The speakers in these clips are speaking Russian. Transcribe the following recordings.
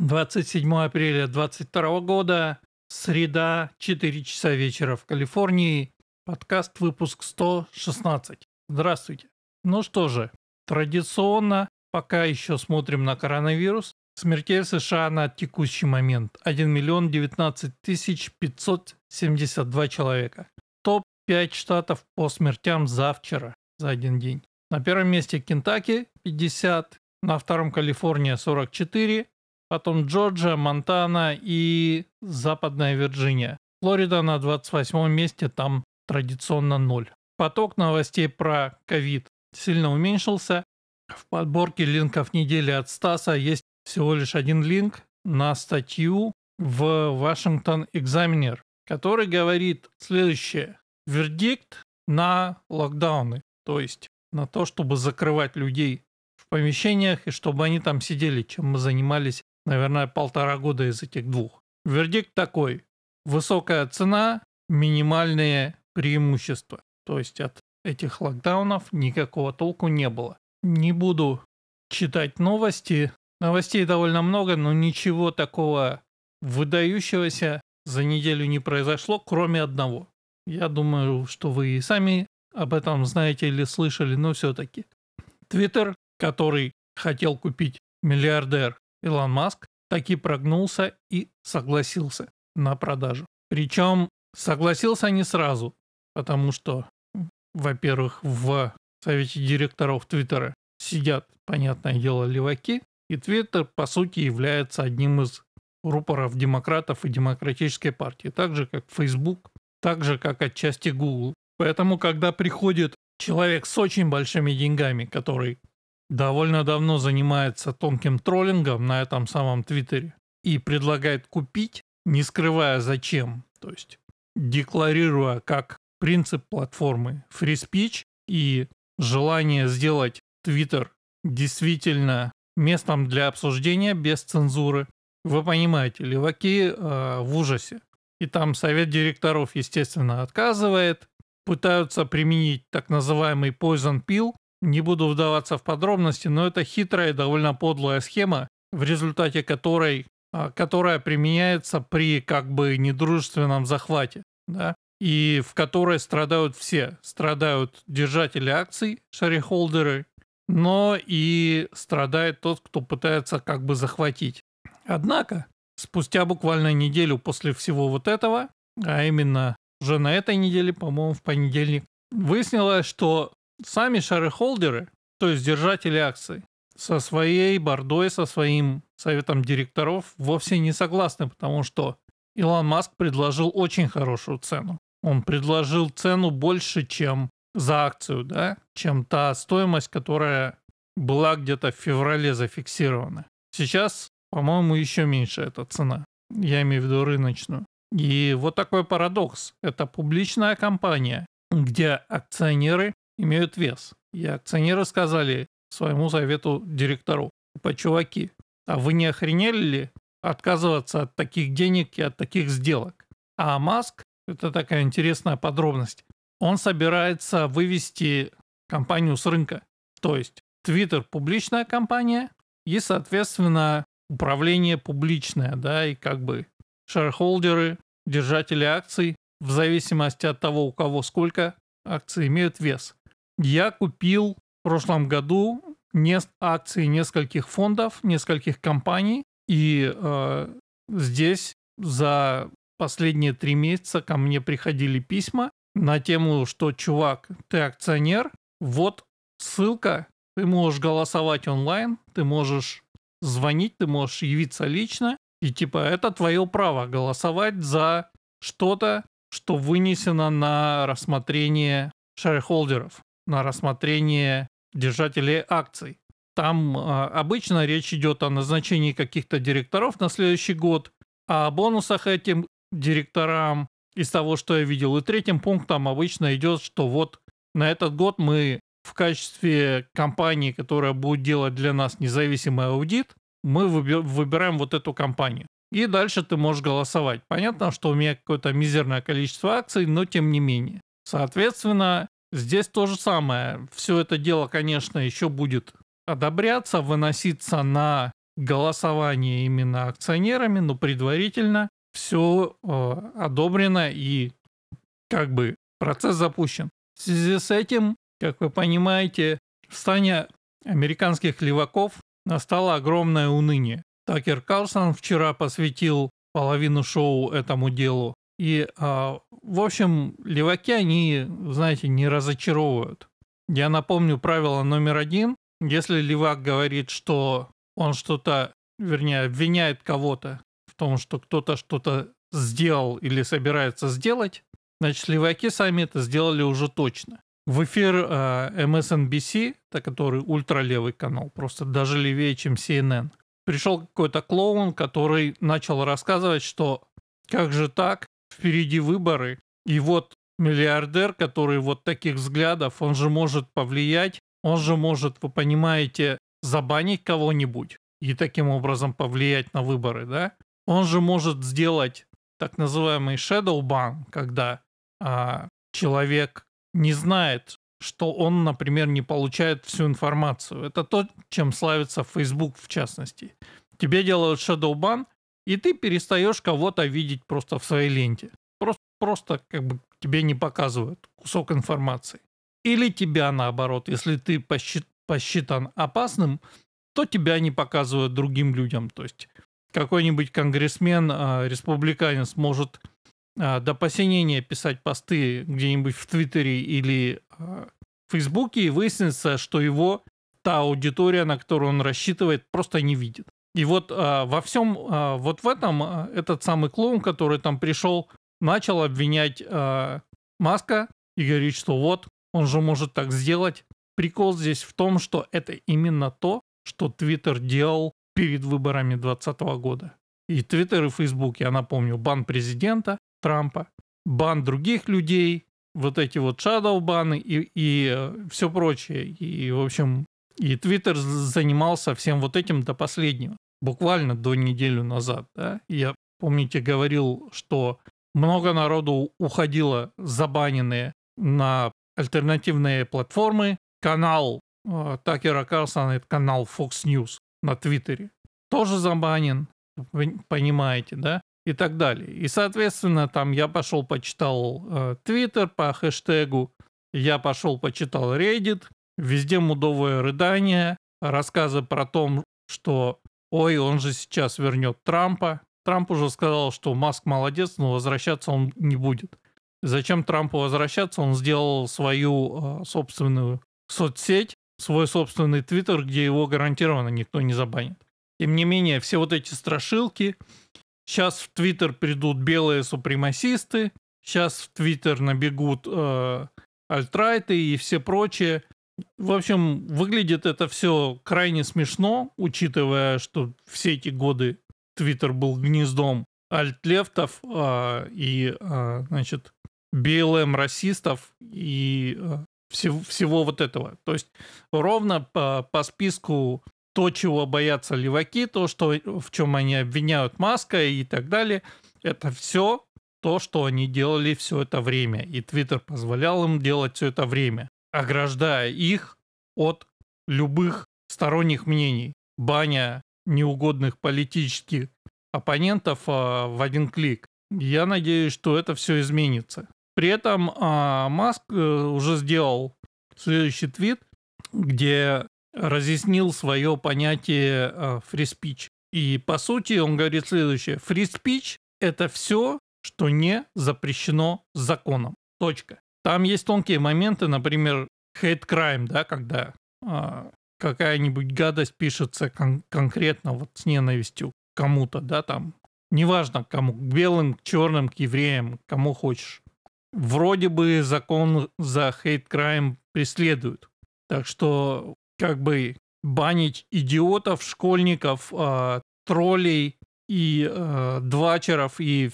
27 апреля 2022 года, среда, 4 часа вечера в Калифорнии, подкаст выпуск 116. Здравствуйте. Ну что же, традиционно, пока еще смотрим на коронавирус, смертей в США на текущий момент 1 миллион 19 тысяч 572 человека. Топ-5 штатов по смертям за вчера, за один день. На первом месте Кентаки 50, на втором Калифорния 44, потом Джорджия, Монтана и Западная Вирджиния. Флорида на 28 месте, там традиционно ноль. Поток новостей про ковид сильно уменьшился. В подборке линков недели от Стаса есть всего лишь один линк на статью в Washington Examiner, который говорит следующее. Вердикт на локдауны, то есть на то, чтобы закрывать людей в помещениях и чтобы они там сидели, чем мы занимались наверное, полтора года из этих двух. Вердикт такой. Высокая цена, минимальные преимущества. То есть от этих локдаунов никакого толку не было. Не буду читать новости. Новостей довольно много, но ничего такого выдающегося за неделю не произошло, кроме одного. Я думаю, что вы и сами об этом знаете или слышали, но все-таки. Твиттер, который хотел купить миллиардер Илон Маск таки прогнулся и согласился на продажу. Причем согласился не сразу, потому что, во-первых, в совете директоров Твиттера сидят, понятное дело, леваки, и Твиттер, по сути, является одним из рупоров демократов и демократической партии, так же, как Facebook, так же, как отчасти Google. Поэтому, когда приходит человек с очень большими деньгами, который довольно давно занимается тонким троллингом на этом самом Твиттере и предлагает купить, не скрывая зачем, то есть декларируя как принцип платформы free speech и желание сделать Твиттер действительно местом для обсуждения без цензуры. Вы понимаете, леваки э, в ужасе. И там совет директоров, естественно, отказывает. Пытаются применить так называемый poison pill, не буду вдаваться в подробности, но это хитрая довольно подлая схема, в результате которой, а, которая применяется при как бы недружественном захвате, да, и в которой страдают все. Страдают держатели акций, шарихолдеры, но и страдает тот, кто пытается как бы захватить. Однако, спустя буквально неделю после всего вот этого, а именно уже на этой неделе, по-моему, в понедельник, выяснилось, что сами шарехолдеры, то есть держатели акций, со своей бордой, со своим советом директоров вовсе не согласны, потому что Илон Маск предложил очень хорошую цену. Он предложил цену больше, чем за акцию, да, чем та стоимость, которая была где-то в феврале зафиксирована. Сейчас, по-моему, еще меньше эта цена. Я имею в виду рыночную. И вот такой парадокс. Это публичная компания, где акционеры имеют вес. И акционеры сказали своему совету директору, по чуваки, а вы не охренели ли отказываться от таких денег и от таких сделок? А Маск, это такая интересная подробность, он собирается вывести компанию с рынка. То есть Twitter публичная компания и, соответственно, управление публичное, да, и как бы шерхолдеры, держатели акций, в зависимости от того, у кого сколько акций, имеют вес. Я купил в прошлом году акции нескольких фондов, нескольких компаний, и э, здесь за последние три месяца ко мне приходили письма на тему, что чувак, ты акционер, вот ссылка, ты можешь голосовать онлайн, ты можешь звонить, ты можешь явиться лично, и типа это твое право голосовать за что-то, что вынесено на рассмотрение шерхолдеров на рассмотрение держателей акций. Там э, обычно речь идет о назначении каких-то директоров на следующий год, а о бонусах этим директорам из того, что я видел. И третьим пунктом обычно идет, что вот на этот год мы в качестве компании, которая будет делать для нас независимый аудит, мы выбираем вот эту компанию. И дальше ты можешь голосовать. Понятно, что у меня какое-то мизерное количество акций, но тем не менее. Соответственно, Здесь то же самое. Все это дело, конечно, еще будет одобряться, выноситься на голосование именно акционерами, но предварительно все э, одобрено и как бы процесс запущен. В связи с этим, как вы понимаете, в стане американских леваков настало огромное уныние. Такер Карлсон вчера посвятил половину шоу этому делу. И, э, в общем, леваки, они, знаете, не разочаровывают. Я напомню правило номер один. Если левак говорит, что он что-то, вернее, обвиняет кого-то в том, что кто-то что-то сделал или собирается сделать, значит, леваки сами это сделали уже точно. В эфир э, MSNBC, это который ультралевый канал, просто даже левее, чем CNN, пришел какой-то клоун, который начал рассказывать, что как же так, впереди выборы, и вот миллиардер, который вот таких взглядов, он же может повлиять, он же может, вы понимаете, забанить кого-нибудь и таким образом повлиять на выборы, да? Он же может сделать так называемый shadow ban, когда а, человек не знает, что он, например, не получает всю информацию. Это то, чем славится Facebook в частности. Тебе делают shadow ban, и ты перестаешь кого-то видеть просто в своей ленте. Просто, просто как бы тебе не показывают кусок информации. Или тебя наоборот, если ты посчит, посчитан опасным, то тебя не показывают другим людям. То есть какой-нибудь конгрессмен, э, республиканец может э, до посинения писать посты где-нибудь в Твиттере или в Фейсбуке, и выяснится, что его та аудитория, на которую он рассчитывает, просто не видит. И вот э, во всем, э, вот в этом э, этот самый клоун, который там пришел, начал обвинять э, Маска и говорить, что вот, он же может так сделать. Прикол здесь в том, что это именно то, что Твиттер делал перед выборами 2020 года. И Твиттер, и Фейсбук, я напомню, бан президента Трампа, бан других людей, вот эти вот шадоу-баны и, и э, все прочее. И, в общем, и Твиттер занимался всем вот этим до последнего. Буквально до неделю назад. Да? Я, помните, говорил, что много народу уходило забаненные на альтернативные платформы. Канал э, Такера Карлсона, это канал Fox News на Твиттере, тоже забанен, понимаете, да? И так далее. И, соответственно, там я пошел почитал э, Твиттер э, по хэштегу, я пошел почитал Reddit, везде мудовое рыдание, рассказы про то, что ой, он же сейчас вернет Трампа. Трамп уже сказал, что Маск молодец, но возвращаться он не будет. Зачем Трампу возвращаться? Он сделал свою э, собственную соцсеть, свой собственный твиттер, где его гарантированно никто не забанит. Тем не менее, все вот эти страшилки, сейчас в твиттер придут белые супремасисты, сейчас в твиттер набегут э, альтрайты и все прочее. В общем, выглядит это все крайне смешно, учитывая, что все эти годы Твиттер был гнездом альтлефтов э, и, э, значит, BLM расистов и э, всего, всего вот этого. То есть ровно по, по списку то, чего боятся леваки, то, что, в чем они обвиняют Маска и так далее, это все то, что они делали все это время. И Твиттер позволял им делать все это время, ограждая их от любых сторонних мнений, баня неугодных политических оппонентов а, в один клик. Я надеюсь, что это все изменится. При этом а, Маск э, уже сделал следующий твит, где разъяснил свое понятие а, free. И по сути он говорит следующее. Speech – это все, что не запрещено законом. Точка. Там есть тонкие моменты, например, hate crime, да, когда а, какая-нибудь гадость пишется кон- конкретно вот с ненавистью кому-то, да, там, неважно кому, к белым, к черным, к евреям, кому хочешь вроде бы закон за хейт-крайм преследуют. Так что как бы банить идиотов, школьников, э, троллей и э, двачеров и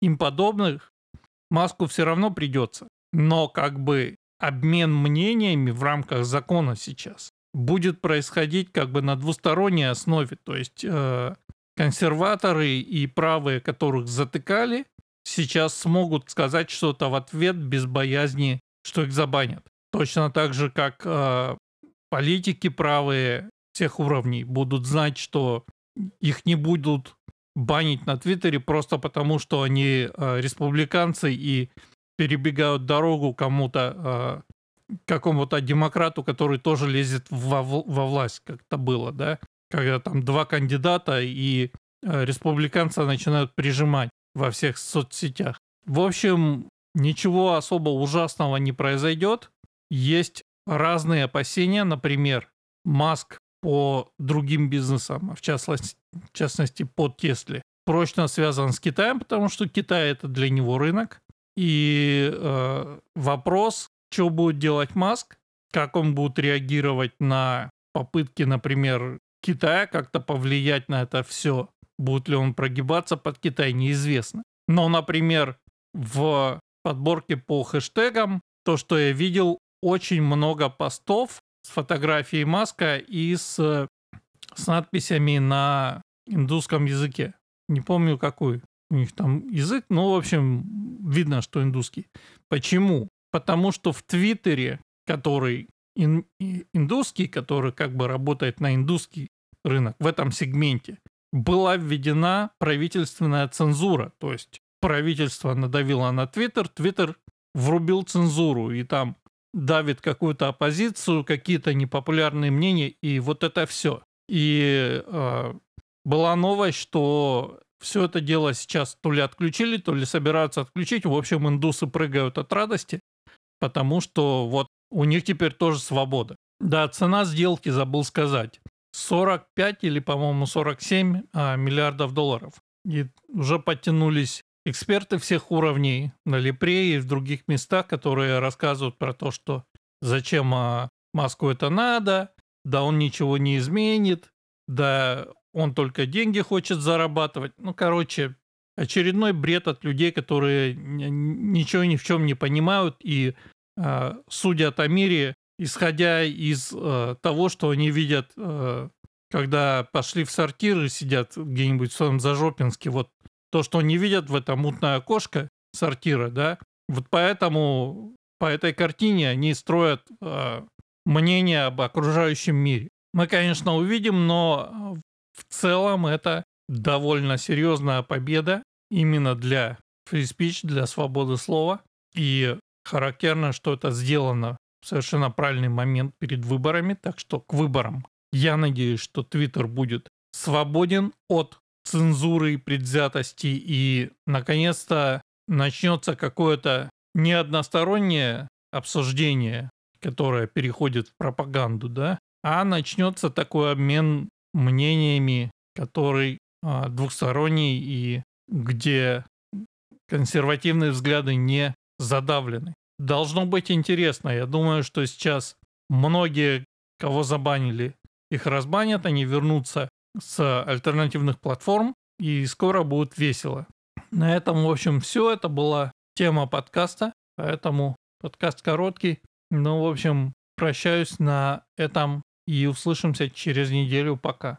им подобных маску все равно придется. Но как бы обмен мнениями в рамках закона сейчас будет происходить как бы на двусторонней основе. То есть э, консерваторы и правые, которых затыкали, сейчас смогут сказать что-то в ответ без боязни, что их забанят. Точно так же, как э, политики правые всех уровней будут знать, что их не будут банить на Твиттере просто потому, что они э, республиканцы и перебегают дорогу кому-то, э, какому-то демократу, который тоже лезет во, во власть, как это было, да? Когда там два кандидата и э, республиканцы начинают прижимать во всех соцсетях. В общем, ничего особо ужасного не произойдет. Есть разные опасения, например, Маск по другим бизнесам, в частности, в частности по Тесле, прочно связан с Китаем, потому что Китай это для него рынок. И э, вопрос, что будет делать Маск, как он будет реагировать на попытки, например, Китая как-то повлиять на это все, будет ли он прогибаться под Китай, неизвестно. Но, например, в подборке по хэштегам, то, что я видел, очень много постов с фотографией Маска и с, с надписями на индусском языке. Не помню какой у них там язык, но, в общем, видно, что индусский. Почему? Потому что в Твиттере, который ин, индусский, который как бы работает на индусский рынок в этом сегменте, была введена правительственная цензура. То есть правительство надавило на Твиттер, Твиттер врубил цензуру, и там давит какую-то оппозицию, какие-то непопулярные мнения, и вот это все. И э, была новость, что все это дело сейчас то ли отключили, то ли собираются отключить. В общем, индусы прыгают от радости, потому что вот у них теперь тоже свобода. Да, цена сделки, забыл сказать. 45 или, по-моему, 47 а, миллиардов долларов. И уже подтянулись эксперты всех уровней на Лепре и в других местах, которые рассказывают про то, что зачем а, Маску это надо, да он ничего не изменит, да он только деньги хочет зарабатывать. Ну, короче, очередной бред от людей, которые ничего ни в чем не понимают и э, судят о мире, исходя из э, того, что они видят, э, когда пошли в сортир и сидят где-нибудь в своем Зажопинске. Вот то, что они видят в это мутное окошко сортира, да, вот поэтому по этой картине они строят э, мнение об окружающем мире. Мы, конечно, увидим, но в целом это довольно серьезная победа именно для free speech, для свободы слова. И характерно, что это сделано в совершенно правильный момент перед выборами. Так что к выборам я надеюсь, что Твиттер будет свободен от цензуры и предвзятости и, наконец-то, начнется какое-то не одностороннее обсуждение, которое переходит в пропаганду, да, а начнется такой обмен мнениями, который а, двухсторонний и где консервативные взгляды не задавлены. Должно быть интересно. Я думаю, что сейчас многие, кого забанили, их разбанят, они вернутся с альтернативных платформ, и скоро будет весело. На этом, в общем, все. Это была тема подкаста, поэтому подкаст короткий. Ну, в общем, прощаюсь на этом и услышимся через неделю. Пока.